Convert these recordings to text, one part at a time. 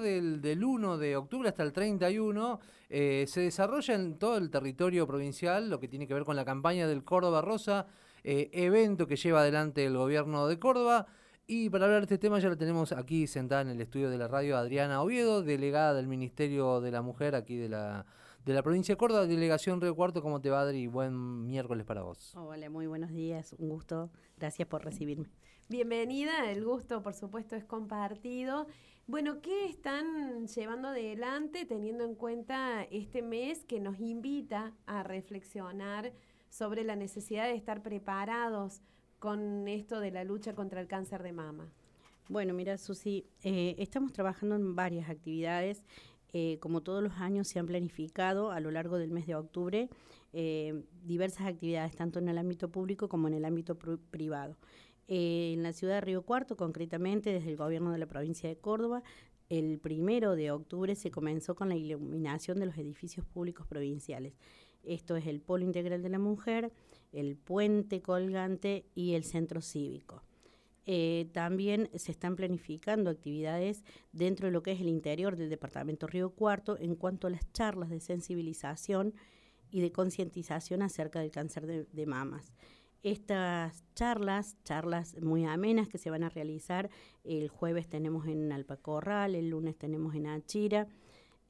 del, del 1 de octubre hasta el 31 eh, se desarrolla en todo el territorio provincial lo que tiene que ver con la campaña del Córdoba Rosa, eh, evento que lleva adelante el gobierno de Córdoba. Y para hablar de este tema ya la tenemos aquí sentada en el estudio de la radio Adriana Oviedo, delegada del Ministerio de la Mujer aquí de la, de la provincia de Córdoba, delegación Río Cuarto. ¿Cómo te va, Adri? Buen miércoles para vos. Hola, muy buenos días, un gusto. Gracias por recibirme. Bienvenida, el gusto por supuesto es compartido. Bueno, ¿qué están llevando adelante teniendo en cuenta este mes que nos invita a reflexionar sobre la necesidad de estar preparados con esto de la lucha contra el cáncer de mama? Bueno, mira, Susi, eh, estamos trabajando en varias actividades. Eh, como todos los años se han planificado a lo largo del mes de octubre eh, diversas actividades, tanto en el ámbito público como en el ámbito privado. Eh, en la ciudad de Río Cuarto, concretamente desde el gobierno de la provincia de Córdoba, el primero de octubre se comenzó con la iluminación de los edificios públicos provinciales. Esto es el Polo Integral de la Mujer, el Puente Colgante y el Centro Cívico. Eh, también se están planificando actividades dentro de lo que es el interior del departamento Río Cuarto en cuanto a las charlas de sensibilización y de concientización acerca del cáncer de mamas estas charlas, charlas muy amenas que se van a realizar. El jueves tenemos en Alpacorral, el lunes tenemos en Achira.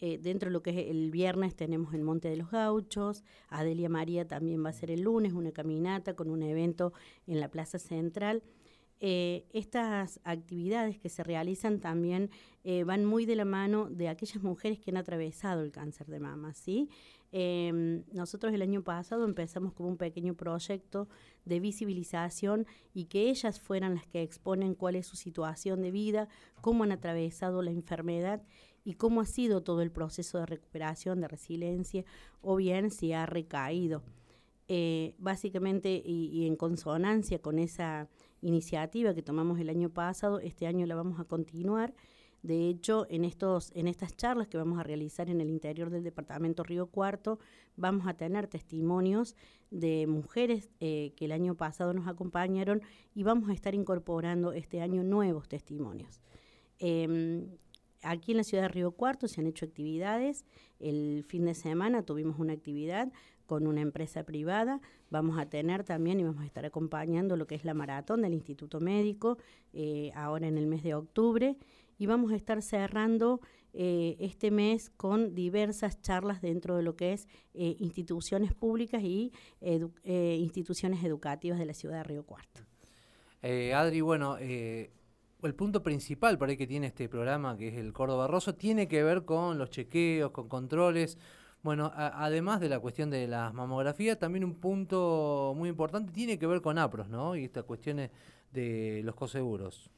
Eh, dentro de lo que es el viernes tenemos en Monte de los Gauchos, Adelia María también va a ser el lunes, una caminata con un evento en la Plaza Central. Eh, estas actividades que se realizan también eh, van muy de la mano de aquellas mujeres que han atravesado el cáncer de mama. ¿sí? Em, nosotros el año pasado empezamos con un pequeño proyecto de visibilización y que ellas fueran las que exponen cuál es su situación de vida, cómo han atravesado la enfermedad y cómo ha sido todo el proceso de recuperación, de resiliencia o bien si ha recaído. Eh, básicamente y, en consonancia con esa iniciativa que tomamos el año pasado, este año la vamos a continuar. De hecho, en, estos, en estas charlas que vamos a realizar en el interior del departamento Río Cuarto, vamos a tener testimonios de mujeres eh, que el año pasado nos acompañaron y vamos a estar incorporando este año nuevos testimonios. Em, aquí en la ciudad de Río Cuarto se han hecho actividades. El fin de semana tuvimos una actividad con una empresa privada. Vamos a tener también y vamos a estar acompañando lo que es la maratón del Instituto Médico eh, ahora en el mes de octubre y vamos a estar cerrando eh, este mes con diversas charlas dentro de lo que es eh, instituciones públicas y instituciones educativas de la ciudad de Río Cuarto. Adri, bueno, el punto principal por ahí que tiene este programa, que es el Córdoba Rosso, tiene que ver con los chequeos, con controles. Bueno, además de la cuestión de las mamografías, también un punto muy importante tiene que ver con APROS, ¿no? Y estas cuestiones de los coseguros.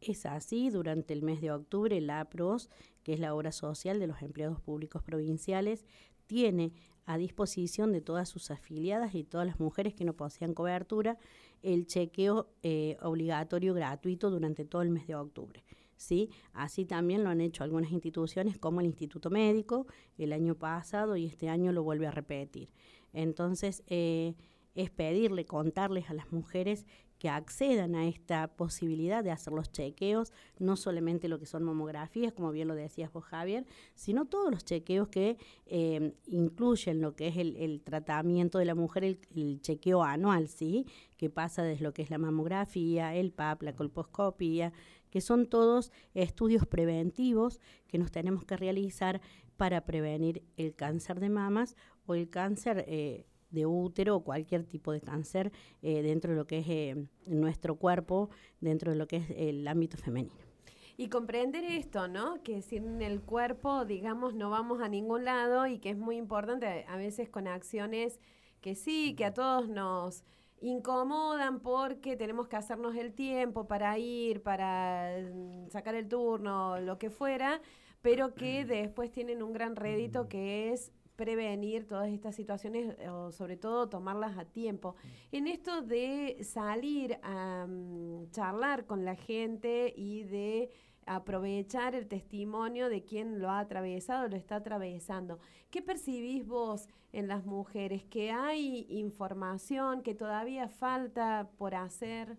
Es así, durante el mes de octubre, el APROS, que es la obra social de los empleados públicos provinciales, tiene a disposición de todas sus afiliadas y todas las mujeres que no posean cobertura el chequeo eh, obligatorio gratuito durante todo el mes de octubre. ¿sí? Así también lo han hecho algunas instituciones como el Instituto Médico el año pasado y este año lo vuelve a repetir. Entonces, eh, es pedirle, contarles a las mujeres que accedan a esta posibilidad de hacer los chequeos, no solamente lo que son mamografías, como bien lo decías vos Javier, sino todos los chequeos que eh, incluyen lo que es el, tratamiento de la mujer, el, chequeo anual, ¿sí? Que pasa desde lo que es la mamografía, el PAP, la colposcopía, que son todos estudios preventivos que nos tenemos que realizar para prevenir el cáncer de mamas o el cáncer eh, de útero o cualquier tipo de cáncer eh, dentro de lo que es eh, nuestro cuerpo, dentro de lo que es el ámbito femenino. Y comprender esto, ¿no? Que sin el cuerpo, digamos, no vamos a ningún lado y que es muy importante a veces con acciones que sí, que a todos nos incomodan porque tenemos que hacernos el tiempo para ir, para mm, sacar el turno, lo que fuera, pero que después tienen un gran rédito que es prevenir todas estas situaciones o sobre todo tomarlas a tiempo. En esto de salir a mm, charlar con la gente y de aprovechar el testimonio de quien lo ha atravesado, lo está atravesando. ¿Qué percibís vos en las mujeres? ¿Que hay información que todavía falta por hacer?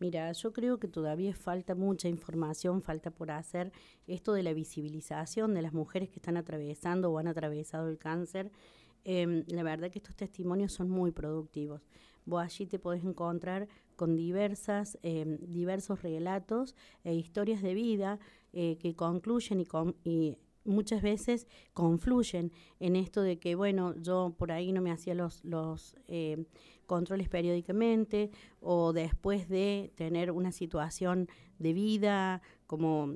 Mira, yo creo que todavía falta mucha información, falta por hacer esto de la visibilización de las mujeres que están atravesando o han atravesado el cáncer. Em, la verdad que estos testimonios son muy productivos. Vos allí te podés encontrar con diversas, em, diversos relatos e historias de vida eh, que concluyen y, y muchas veces confluyen en esto de que, bueno, yo por ahí no me hacía los, los eh, controles periódicamente o después de tener una situación de vida como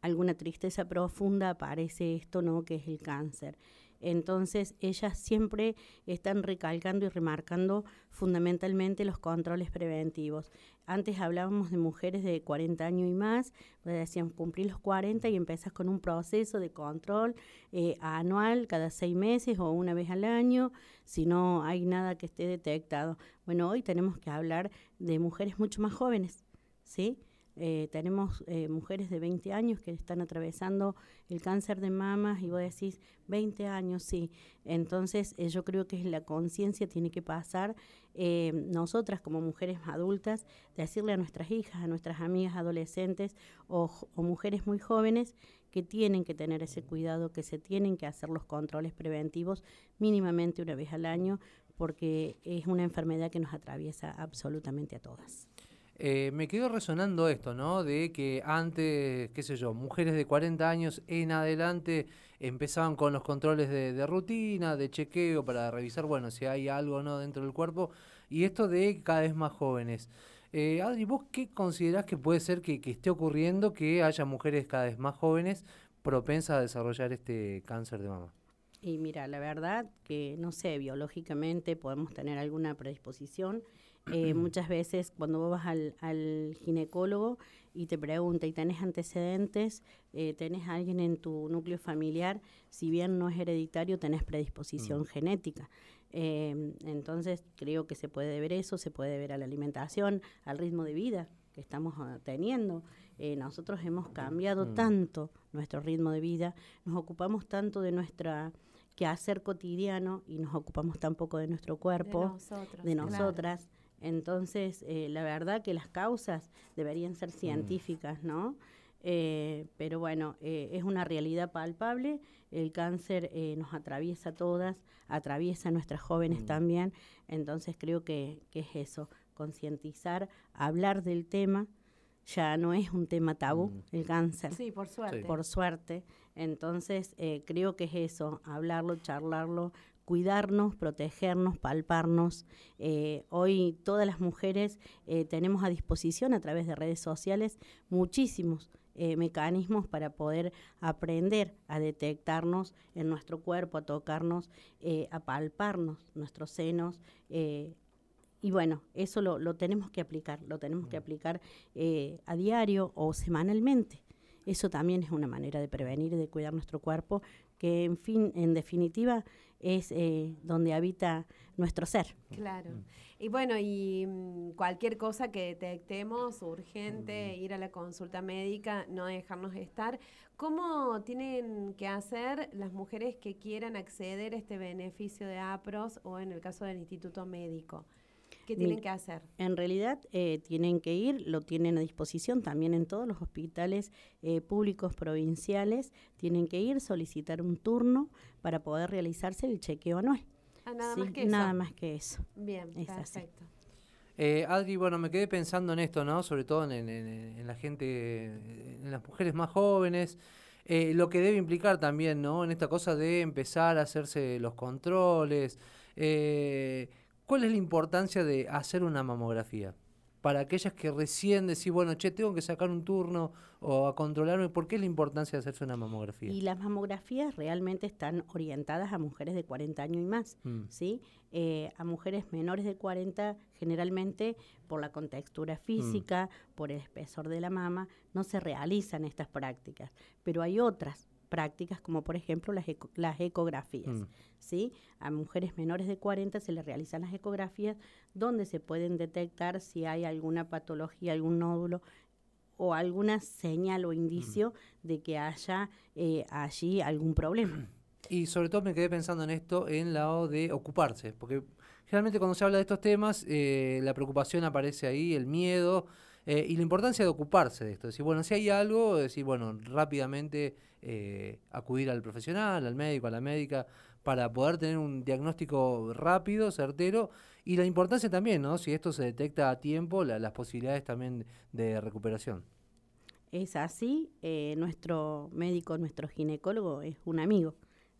alguna tristeza profunda aparece esto, ¿no? Que es el cáncer. Entonces, ellas siempre están recalcando y remarcando fundamentalmente los controles preventivos. Antes hablábamos de mujeres de 40 años y más, pues decían cumplir los 40 y empiezas con un proceso de control eh, anual cada seis meses o una vez al año, si no hay nada que esté detectado. Bueno, hoy tenemos que hablar de mujeres mucho más jóvenes, ¿sí? Eh, tenemos eh, mujeres de 20 años que están atravesando el cáncer de mamas y vos decís, 20 años, sí. Entonces eh, yo creo que la conciencia tiene que pasar nosotras como mujeres adultas, decirle a nuestras hijas, a nuestras amigas adolescentes o mujeres muy jóvenes que tienen que tener ese cuidado, que se tienen que hacer los controles preventivos mínimamente una vez al año, porque es una enfermedad que nos atraviesa absolutamente a todas. Eh, me quedó resonando esto, ¿no? De que antes, qué sé yo, mujeres de 40 años en adelante empezaban con los controles de, rutina, de chequeo para revisar, bueno, si hay algo o no dentro del cuerpo, y esto de cada vez más jóvenes. Eh, Adri, ¿vos qué considerás que puede ser que, que esté ocurriendo que haya mujeres cada vez más jóvenes propensas a desarrollar este cáncer de mama? Y mira, la verdad que no sé, biológicamente podemos tener alguna predisposición eh, muchas veces cuando vos vas al, ginecólogo y te pregunta y tenés antecedentes, eh, tenés a alguien en tu núcleo familiar, si bien no es hereditario, tenés predisposición mm. genética. Em, entonces creo que se puede ver eso, se puede ver a la alimentación, al ritmo de vida que estamos ah, teniendo. Eh, nosotros hemos cambiado mm. tanto nuestro ritmo de vida, nos ocupamos tanto de nuestra quehacer cotidiano y nos ocupamos tan poco de nuestro cuerpo, de, nosotras. Entonces, eh, la verdad que las causas deberían ser mm. científicas, ¿no? Eh, pero bueno, eh, es una realidad palpable. El cáncer nos atraviesa a todas, atraviesa a nuestras jóvenes mm. también. Entonces creo que, es eso, concientizar, hablar del tema. Ya no es un tema tabú, mm. el cáncer. Sí, por suerte. Por suerte. Entonces creo que es eso, hablarlo, charlarlo, cuidarnos, protegernos, palparnos. Eh, hoy todas las mujeres eh, tenemos a disposición a través de redes sociales muchísimos eh, mecanismos para poder aprender a detectarnos en nuestro cuerpo, a tocarnos, a palparnos nuestros senos. y bueno, eso lo, lo, tenemos que aplicar, lo tenemos que aplicar a diario o semanalmente. Eso también es una manera de prevenir y de cuidar nuestro cuerpo, que en fin, en definitiva, es eh, donde habita nuestro ser. Claro. Y bueno, y mm, cualquier cosa que detectemos urgente, mm. ir a la consulta médica, no dejarnos estar. ¿Cómo tienen que hacer las mujeres que quieran acceder a este beneficio de APROS o en el caso del Instituto Médico? ¿Qué tienen que hacer? En realidad eh, tienen que ir, lo tienen a disposición también en todos los hospitales eh, públicos provinciales, tienen que ir, solicitar un turno para poder realizarse el chequeo anual. Ah, nada más que eso. Nada más que eso. Bien, perfecto. Eh, Adri, bueno, me quedé pensando en esto, ¿no? Sobre todo en, la gente, en las mujeres más jóvenes. lo que debe implicar también, ¿no? En esta cosa de empezar a hacerse los controles. Eh, ¿Cuál es la importancia de hacer una mamografía? Para aquellas que recién decís, bueno, che, tengo que sacar un turno o a controlarme, ¿por qué es la importancia de hacerse una mamografía? Y las mamografías realmente están orientadas a mujeres de 40 años y más, mm. ¿sí? Eh, a mujeres menores de 40, generalmente por la contextura física, mm. por el espesor de la mama, no se realizan estas prácticas. Pero hay otras prácticas, como por ejemplo las, las ecografías. Mm. ¿sí? A mujeres menores de 40 se les realizan las ecografías donde se pueden detectar si hay alguna patología, algún nódulo o alguna señal o indicio mm. de que haya eh, allí algún problema. Y sobre todo me quedé pensando en esto, en lado de ocuparse, porque generalmente cuando se habla de estos temas, eh, la preocupación aparece ahí, el miedo eh, y la importancia de ocuparse de esto. Decir, bueno, si hay algo, decir, bueno, rápidamente eh, acudir al profesional, al médico, a la médica, para poder tener un diagnóstico rápido, certero, y la importancia también, ¿no? Si esto se detecta a tiempo, las posibilidades también de recuperación. Es así, nuestro médico, nuestro ginecólogo es un amigo,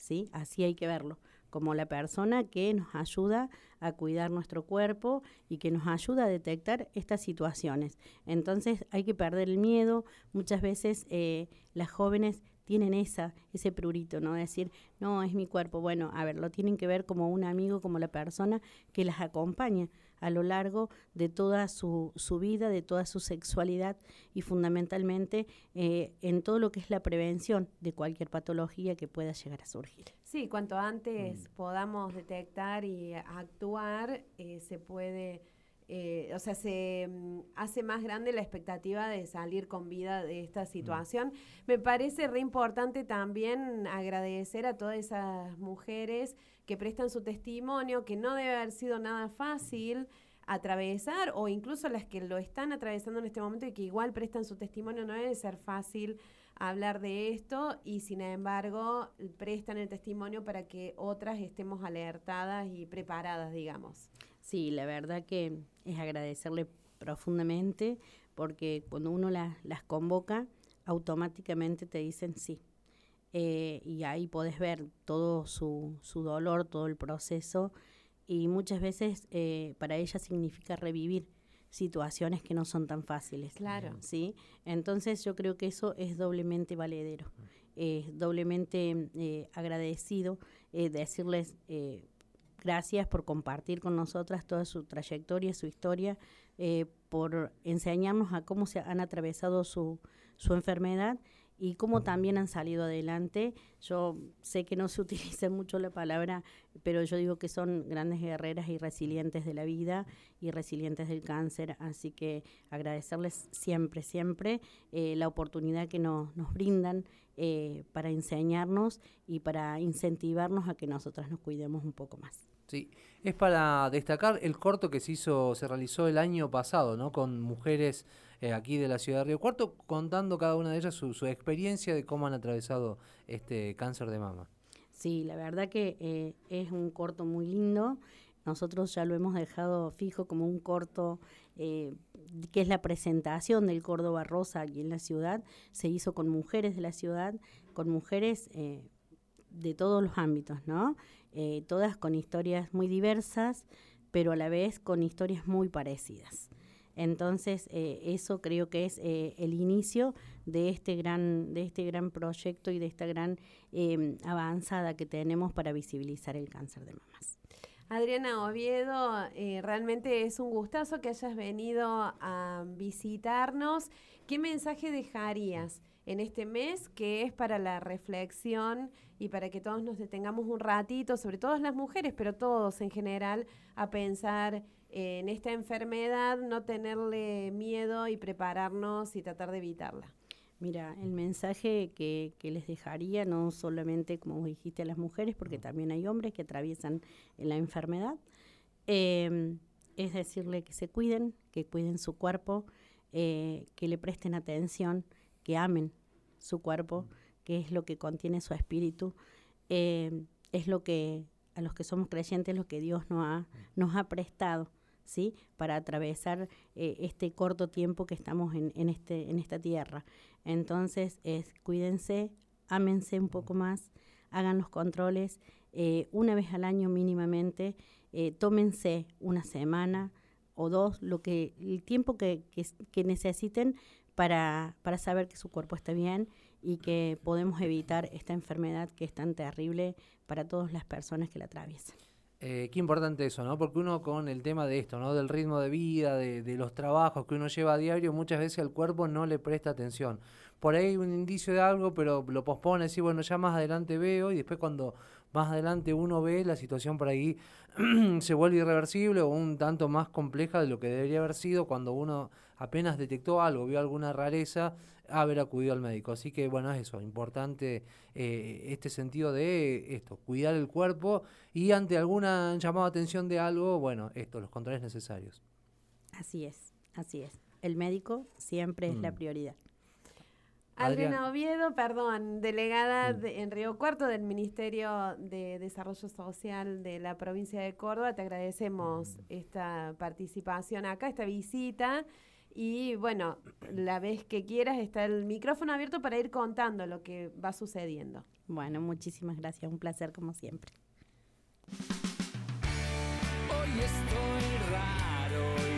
¿sí? Así hay que verlo como la persona que nos ayuda a cuidar nuestro cuerpo y que nos ayuda a detectar estas situaciones. Entonces hay que perder el miedo. Muchas veces eh, las jóvenes tienen esa, ese prurito, ¿no? Decir, no, es mi cuerpo. Bueno, a ver, lo tienen que ver como un amigo, como la persona que las acompaña a lo largo de toda su, su vida, de toda su sexualidad y fundamentalmente eh, en todo lo que es la prevención de cualquier patología que pueda llegar a surgir. Sí, cuanto antes mm. podamos detectar y actuar, eh, se puede... Eh, o sea, se mm, hace más grande la expectativa de salir con vida de esta mm. situación. Me parece re importante también agradecer a todas esas mujeres que prestan su testimonio, que no debe haber sido nada fácil atravesar, o incluso las que lo están atravesando en este momento y que igual prestan su testimonio, no debe ser fácil hablar de esto y sin embargo prestan el testimonio para que otras estemos alertadas y preparadas, digamos. Sí, la verdad que es agradecerle profundamente porque cuando uno las convoca, automáticamente te dicen sí. Eh, y ahí podés ver todo su, su, dolor, todo el proceso, y muchas veces eh, para ella significa revivir situaciones que no son tan fáciles. Claro. ¿sí? Entonces yo creo que eso es doblemente valedero, es doblemente eh, agradecido decirles gracias por compartir con nosotras toda su trayectoria, su historia, por enseñarnos a cómo se han atravesado su, su enfermedad y cómo también han salido adelante. Yo sé que no se utiliza mucho la palabra, pero yo digo que son grandes guerreras y resilientes de la vida y resilientes del cáncer, así que agradecerles siempre, siempre eh, la oportunidad que nos, brindan eh, para enseñarnos y para incentivarnos a que nosotras nos cuidemos un poco más. Sí, es para destacar el corto que se hizo, se realizó el año pasado, ¿no? Con mujeres eh, aquí de la ciudad de Río Cuarto, contando cada una de ellas su, experiencia de cómo han atravesado este cáncer de mama. Sí, la verdad que eh, es un corto muy lindo. Nosotros ya lo hemos dejado fijo como un corto eh, que es la presentación del Córdoba Rosa aquí en la ciudad. Se hizo con mujeres de la ciudad, con mujeres de todos los ámbitos, ¿no? todas con historias muy diversas, pero a la vez con historias muy parecidas. Entonces, eh, eso creo que es eh, el inicio de este gran, de este gran proyecto y de esta gran em, avanzada que tenemos para visibilizar el cáncer de mamas. Adriana Oviedo, eh, realmente es un gustazo que hayas venido a visitarnos. ¿Qué mensaje dejarías en este mes que es para la reflexión y para que todos nos detengamos un ratito, sobre todo las mujeres, pero todos en general, a pensar en esta enfermedad, no tenerle miedo y prepararnos y tratar de evitarla. Mira, el mensaje que, les dejaría, no solamente, como dijiste, a las mujeres, porque también hay hombres que atraviesan la enfermedad, em, es decirle que se cuiden, que cuiden su cuerpo, eh, que le presten atención, que amen su cuerpo, que es lo que contiene su espíritu, em, es lo que a los que somos creyentes, lo que Dios nos ha, nos ha prestado ¿sí? Para atravesar eh, este corto tiempo que estamos en, en, este, en esta tierra. Entonces, es, cuídense, ámense un poco más, hagan los controles eh, una vez al año mínimamente, eh, tómense una semana o dos, lo que, el tiempo que, que necesiten para, para saber que su cuerpo está bien y que podemos evitar esta enfermedad que es tan terrible para todas las personas que la atraviesan. Eh, qué importante eso, ¿no? Porque uno con el tema de esto, ¿no? Del ritmo de vida, de, los trabajos que uno lleva a diario, muchas veces al cuerpo no le presta atención. Por ahí un indicio de algo, pero lo pospone, y bueno, ya más adelante veo, y después cuando más adelante uno ve, la situación por ahí se vuelve irreversible o un tanto más compleja de lo que debería haber sido cuando uno apenas detectó algo, vio alguna rareza, haber acudido al médico. Así que bueno, es eso, importante eh, este sentido de esto, cuidar el cuerpo y ante alguna llamada atención de algo, bueno, esto, los controles necesarios. Así es, así es. El médico siempre es la mm. prioridad. Adriana Oviedo, perdón, delegada en Río Cuarto del Ministerio de Desarrollo Social de la provincia de Córdoba, te agradecemos esta participación acá, esta visita. Y bueno, la vez que quieras está el micrófono abierto para ir contando lo que va sucediendo. Bueno, muchísimas gracias, un placer como siempre. Hoy estoy raro.